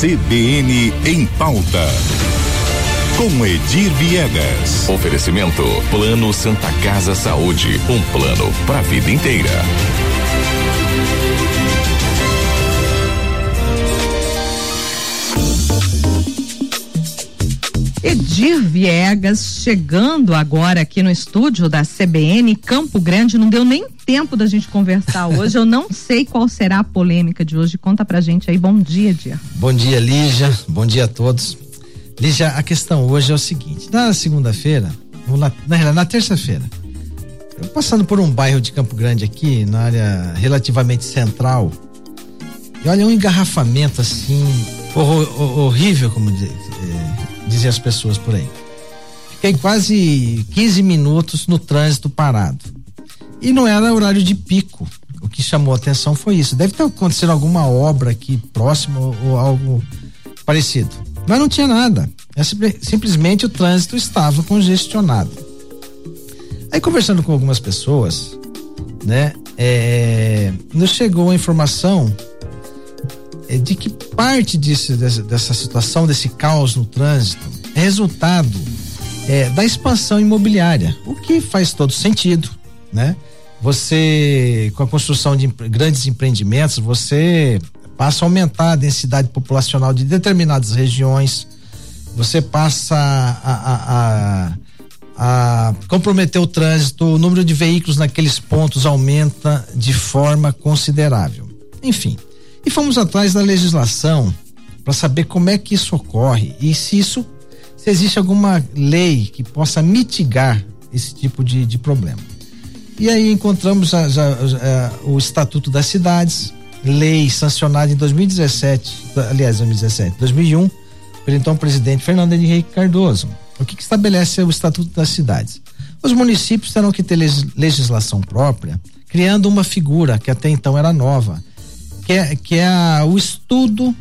CBN em pauta. Com Edir Viegas. Oferecimento Plano Santa Casa Saúde, um plano para a vida inteira. Edir Viegas chegando agora aqui no estúdio da CBN Campo Grande, não deu nem tempo da gente conversar hoje. Eu não sei qual será a polêmica de hoje. Conta pra gente aí. Bom dia, Edir. Bom dia, Lígia. Bom dia a todos. Lígia, a questão hoje é o seguinte: na segunda-feira, na, na, na terça-feira, passando por um bairro de Campo Grande aqui, na área relativamente central, e olha um engarrafamento assim, horror, horrível, como diz, é, dizem as pessoas por aí. Fiquei quase 15 minutos no trânsito parado. E não era horário de pico. O que chamou a atenção foi isso. Deve estar acontecendo alguma obra aqui próximo ou algo parecido. Mas não tinha nada. É simplesmente o trânsito estava congestionado. Aí conversando com algumas pessoas, né, é, nos chegou a informação de que parte disso, dessa, dessa situação, desse caos no trânsito, é resultado é, da expansão imobiliária, o que faz todo sentido, né? Você, com a construção de grandes empreendimentos, você passa a aumentar a densidade populacional de determinadas regiões, você passa a, a, a, a comprometer o trânsito, o número de veículos naqueles pontos aumenta de forma considerável. Enfim, e fomos atrás da legislação para saber como é que isso ocorre e se isso se existe alguma lei que possa mitigar esse tipo de, de problema. E aí encontramos a, a, o Estatuto das Cidades, lei sancionada em 2017, aliás, 2017, 2001, pelo então presidente Fernando Henrique Cardoso. O que, que estabelece o Estatuto das Cidades? Os municípios terão que ter legislação própria, criando uma figura que até então era nova, que é, que é a, o estudo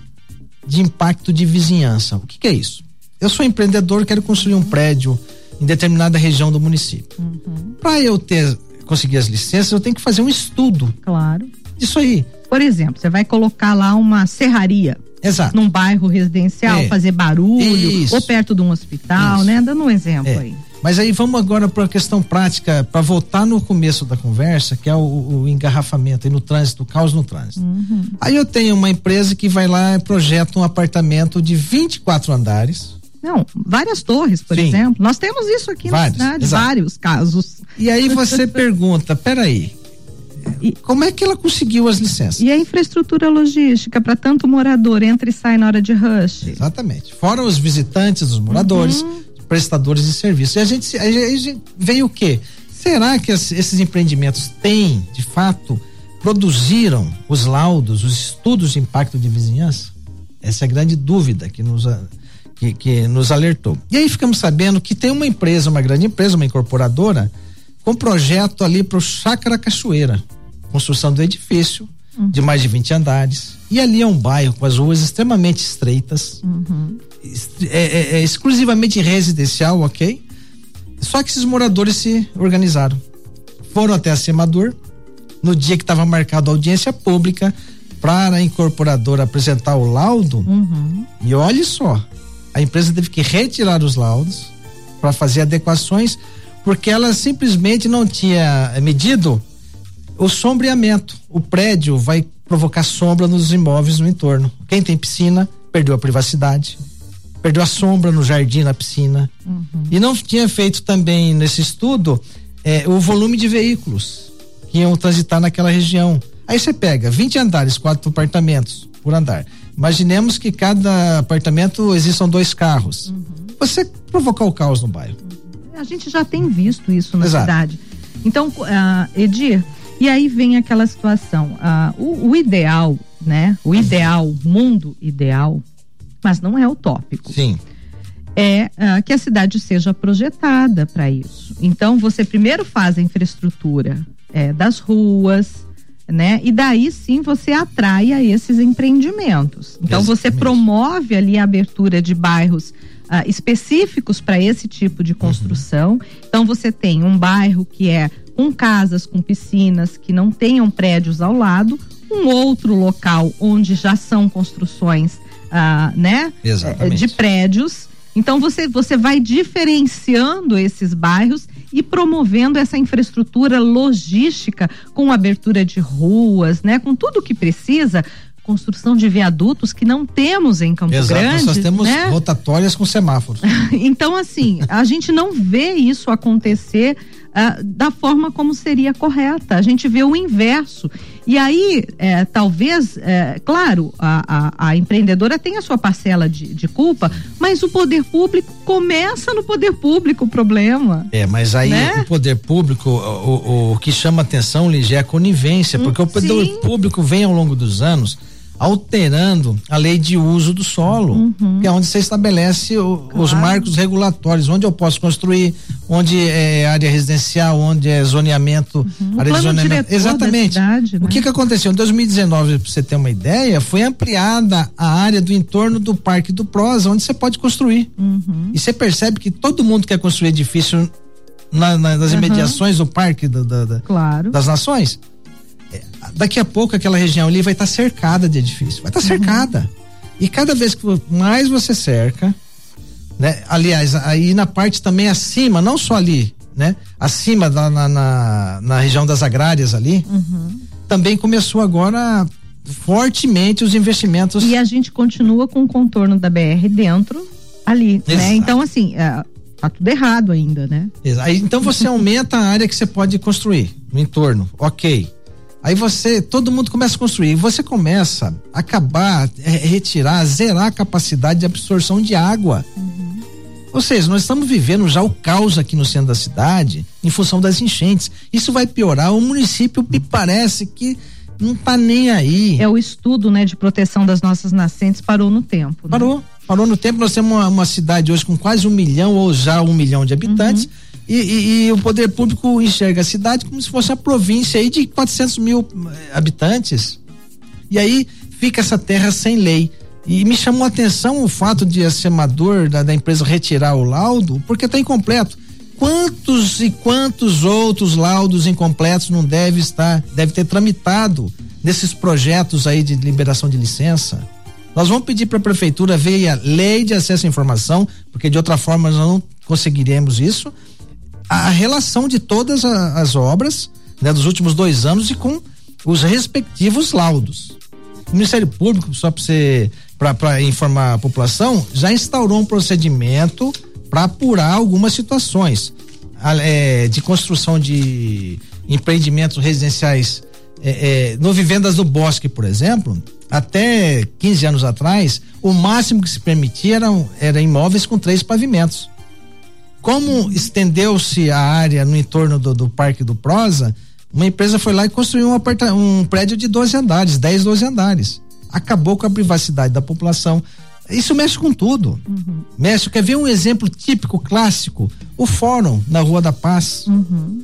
de impacto de vizinhança. O que, que, é isso? Eu sou empreendedor, quero construir um prédio em determinada região do município. Uhum. Para eu ter conseguir as licenças, eu tenho que fazer um estudo. Claro. Isso aí. Por exemplo, você vai colocar lá uma serraria. Exato. Num bairro residencial, é. fazer barulho, Isso. ou perto de um hospital, Isso. né? Dando um exemplo é. aí. Mas aí vamos agora para a questão prática, para voltar no começo da conversa, que é o, o engarrafamento e no trânsito, o caos no trânsito. Uhum. Aí eu tenho uma empresa que vai lá e projeta um apartamento de 24 andares. Não, várias torres, por Sim. exemplo. Nós temos isso aqui vários, na cidade, exato. vários casos. E aí você pergunta, peraí, e, como é que ela conseguiu as licenças? E a infraestrutura logística para tanto morador entra e sai na hora de rush? Exatamente. Fora os visitantes, os moradores. Uhum prestadores de serviços. E a gente, a gente veio o quê? Será que esses empreendimentos têm, de fato, produziram os laudos, os estudos de impacto de vizinhança? Essa é a grande dúvida que nos, que, que nos alertou. E aí ficamos sabendo que tem uma empresa, uma grande empresa, uma incorporadora, com projeto ali para o Chácara Cachoeira, construção do edifício uhum. de mais de 20 andares. E ali é um bairro com as ruas extremamente estreitas, uhum. é, é, é exclusivamente residencial, ok? Só que esses moradores se organizaram. Foram até a Semador, no dia que estava marcado a audiência pública, para a incorporadora apresentar o laudo. Uhum. E olhe só, a empresa teve que retirar os laudos para fazer adequações, porque ela simplesmente não tinha medido o sombreamento. O prédio vai provocar sombra nos imóveis no entorno. Quem tem piscina perdeu a privacidade, perdeu a sombra no jardim, na piscina. Uhum. E não tinha feito também nesse estudo é, o volume de veículos que iam transitar naquela região. Aí você pega 20 andares, quatro apartamentos por andar. Imaginemos que cada apartamento existam dois carros. Uhum. Você provocar o caos no bairro. A gente já tem visto isso na Exato. cidade. Então, uh, Edir, e aí vem aquela situação, ah, o, o, ideal, né? O ideal, mundo ideal, mas não é utópico. Sim. É ah, que a cidade seja projetada para isso. Então, você primeiro faz a infraestrutura é, das ruas, né? E daí sim você atrai a esses empreendimentos. Então, Exatamente. você promove ali a abertura de bairros Uh, específicos para esse tipo de construção. Uhum. Então você tem um bairro que é com casas com piscinas que não tenham prédios ao lado, um outro local onde já são construções ah, né? Exatamente. De prédios. Então você, você vai diferenciando esses bairros e promovendo essa infraestrutura logística com abertura de ruas, né? Com tudo o que precisa construção de viadutos que não temos em Campo Exato, Grande. Nós temos né? rotatórias com semáforos. então, assim, a gente não vê isso acontecer uh, da forma como seria correta. A gente vê o inverso. E aí, é, talvez, é, claro, a, a, a, empreendedora tem a sua parcela de, de, culpa, mas o poder público começa no poder público o problema. É, mas aí né? o poder público, o, o, o que chama atenção, Ligia, é a conivência, porque hum, o poder sim. público vem ao longo dos anos alterando a lei de uso do solo, uhum. que é onde você estabelece o, claro. os marcos regulatórios, onde eu posso construir, onde é área residencial, onde é zoneamento, uhum. área de zoneamento. Exatamente. Cidade, né? O que que aconteceu? Em 2019, para você ter uma ideia, foi ampliada a área do entorno do Parque do Prosa, onde você pode construir. Uhum. E você percebe que todo mundo quer construir edifício na, na, nas imediações do Parque claro. das Nações daqui a pouco aquela região ali vai estar tá cercada de edifícios, vai estar tá uhum. cercada. E cada vez que mais você cerca, né? Aliás, aí na parte também acima, não só ali, né? Acima da, na, na, na região das agrárias ali, uhum. também começou agora fortemente os investimentos. E a gente continua com o contorno da BR dentro ali, né? Exato. né? Então assim, é, tá tudo errado ainda, né? Aí, então você aumenta a área que você pode construir no entorno, ok. Aí você, todo mundo começa a construir, você começa a acabar, é, retirar, zerar a capacidade de absorção de água. Uhum. Ou seja, nós estamos vivendo já o caos aqui no centro da cidade em função das enchentes. Isso vai piorar. O município me parece que não está nem aí. É o estudo, né, de proteção das nossas nascentes parou no tempo. Né? Parou, parou no tempo. Nós temos uma, uma, cidade hoje com quase um milhão ou já um milhão de habitantes. Uhum e, e, e, o poder público enxerga a cidade como se fosse uma província aí de 400 mil eh, habitantes. E aí fica essa terra sem lei. E me chamou a atenção o fato de a semador da, da empresa retirar o laudo, porque está incompleto. Quantos e quantos outros laudos incompletos não deve estar, deve ter tramitado nesses projetos aí de liberação de licença? Nós vamos pedir para a prefeitura ver a lei de acesso à informação, porque de outra forma nós não conseguiremos isso a relação de todas a, as obras né, dos últimos dois anos e com os respectivos laudos. O Ministério Público, só para informar a população, já instaurou um procedimento para apurar algumas situações é, de construção de empreendimentos residenciais é, é, no Vivendas do Bosque, por exemplo, até 15 anos atrás, o máximo que se permitia eram, era imóveis com três pavimentos. Como estendeu-se a área no entorno do, do Parque do Prosa, uma empresa foi lá e construiu um, um prédio de 12 andares, 10, 12 andares. Acabou com a privacidade da população. Isso mexe com tudo. Uhum. Mexe. Quer ver um exemplo típico, clássico? O Fórum na Rua da Paz. Uhum.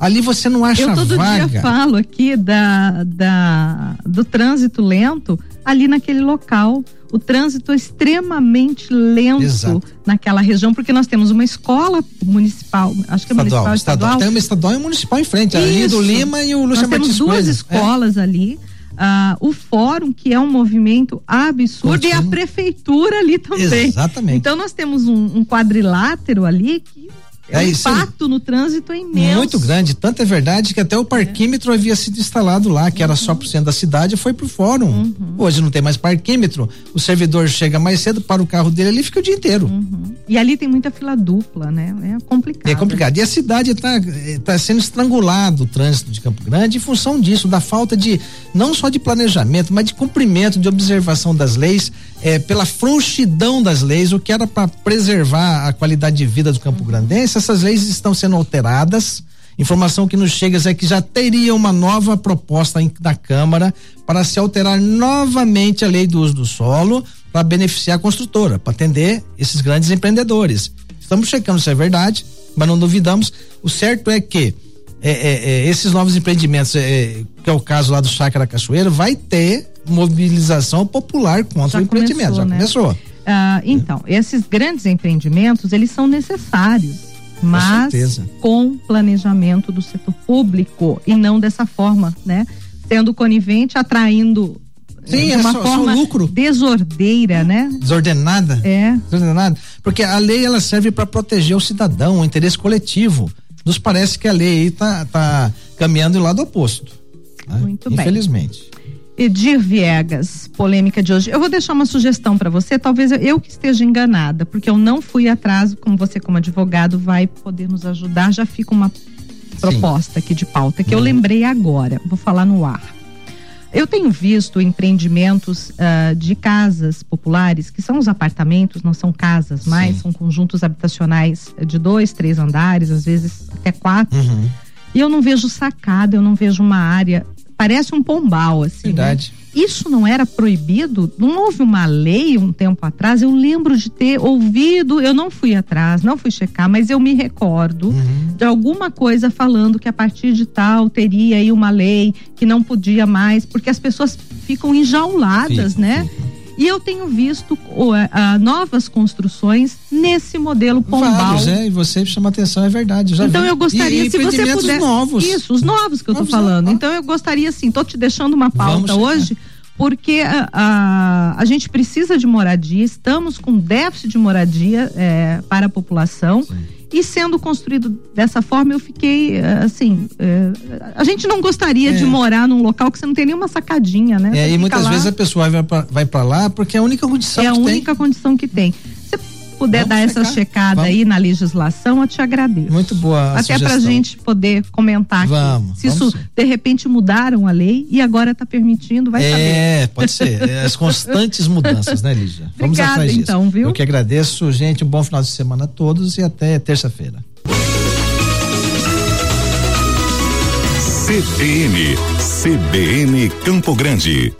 Ali você não acha Eu todo vaga. dia falo aqui da, da, do trânsito lento ali naquele local o trânsito é extremamente lento Exato. naquela região, porque nós temos uma escola municipal, acho que é estadual, municipal estadual. Tem uma estadual e municipal em frente, ali do Lima e o Lúcio Nós temos duas Coelho. escolas é. ali. Uh, o fórum, que é um movimento absurdo, Continua. e a prefeitura ali também. Exatamente. Então nós temos um, um quadrilátero ali que é, o impacto no trânsito é imenso. Muito grande. Tanto é verdade que até o parquímetro é. havia sido instalado lá, que uhum. era só por cento da cidade, foi pro fórum. Uhum. Hoje não tem mais parquímetro. O servidor chega mais cedo para o carro dele ali fica o dia inteiro. Uhum. E ali tem muita fila dupla, né? É complicado. É complicado. E a cidade está tá sendo estrangulado o trânsito de Campo Grande em função disso, da falta de não só de planejamento, mas de cumprimento, de observação das leis, é, pela frouxidão das leis, o que era para preservar a qualidade de vida do Campo Grandense essas leis estão sendo alteradas. Informação que nos chega é que já teria uma nova proposta da Câmara para se alterar novamente a lei do uso do solo para beneficiar a construtora, para atender esses grandes empreendedores. Estamos checando se é verdade, mas não duvidamos. O certo é que é, é, é, esses novos empreendimentos, é, é, que é o caso lá do Chácara Cachoeira, vai ter mobilização popular contra já o empreendimento. Começou, já né? começou. Ah, então, esses grandes empreendimentos, eles são necessários mas com, com planejamento do setor público e não dessa forma, né? Sendo conivente, atraindo Sim, é uma só- só forma lucro. desordeira, né? Desordenada. É. Desordenada. Porque a lei ela serve para proteger o cidadão, o interesse coletivo. Nos parece que a lei aí tá, tá caminhando do lado oposto. né? Muito bem. Infelizmente. Edir Viegas, polêmica de hoje. Eu vou deixar uma sugestão para você, talvez eu, eu que esteja enganada, porque eu não fui atrás, como você como advogado vai poder nos ajudar, já fica uma proposta aqui de pauta que eu lembrei agora, vou falar no ar. Eu tenho visto empreendimentos ah, de casas populares, que são os apartamentos, não são casas mais, Sim. são conjuntos habitacionais de dois, três andares, às vezes até quatro. Uhum. E eu não vejo sacada, eu não vejo uma área. Parece um pombal, assim. né? Verdade. Isso não era proibido? Não houve uma lei um tempo atrás? Eu lembro de ter ouvido, eu não fui atrás, não fui checar, mas eu me recordo Uhum. de alguma coisa falando que a partir de tal teria aí uma lei que não podia mais, porque as pessoas ficam enjauladas, né? E eu tenho visto ah, novas construções nesse modelo pombal. Vários, é, e você chama atenção, é verdade. já Então vi. eu gostaria, e, se você puder. novos. Isso, os novos que eu tô Novos, falando. ó. Então eu gostaria, assim, tô te deixando uma pauta Vamos hoje, porque a, a, a gente precisa de moradia, estamos com déficit de moradia é, para a população. E sendo construído dessa forma, eu fiquei eh, assim. eh, a gente não gostaria É. de morar num local que você não tem nenhuma sacadinha, né? É, e muitas lá, vezes a pessoa vai pra lá porque é a única condição é a que única condição que tem. Se puder Vamos dar essa checar. checada Vamos. aí na legislação, eu te agradeço. Muito boa a Até pra sugestão. gente poder comentar aqui. Vamos, Se vamos isso, sim. de repente, mudaram a lei e agora está permitindo, vai saber. É, pode ser. É, as constantes mudanças, né, Lígia? Vamos Obrigada, atrás disso. então, viu? Eu que agradeço, gente. Um bom final de semana a todos e até terça-feira. CBN, CBN Campo Grande.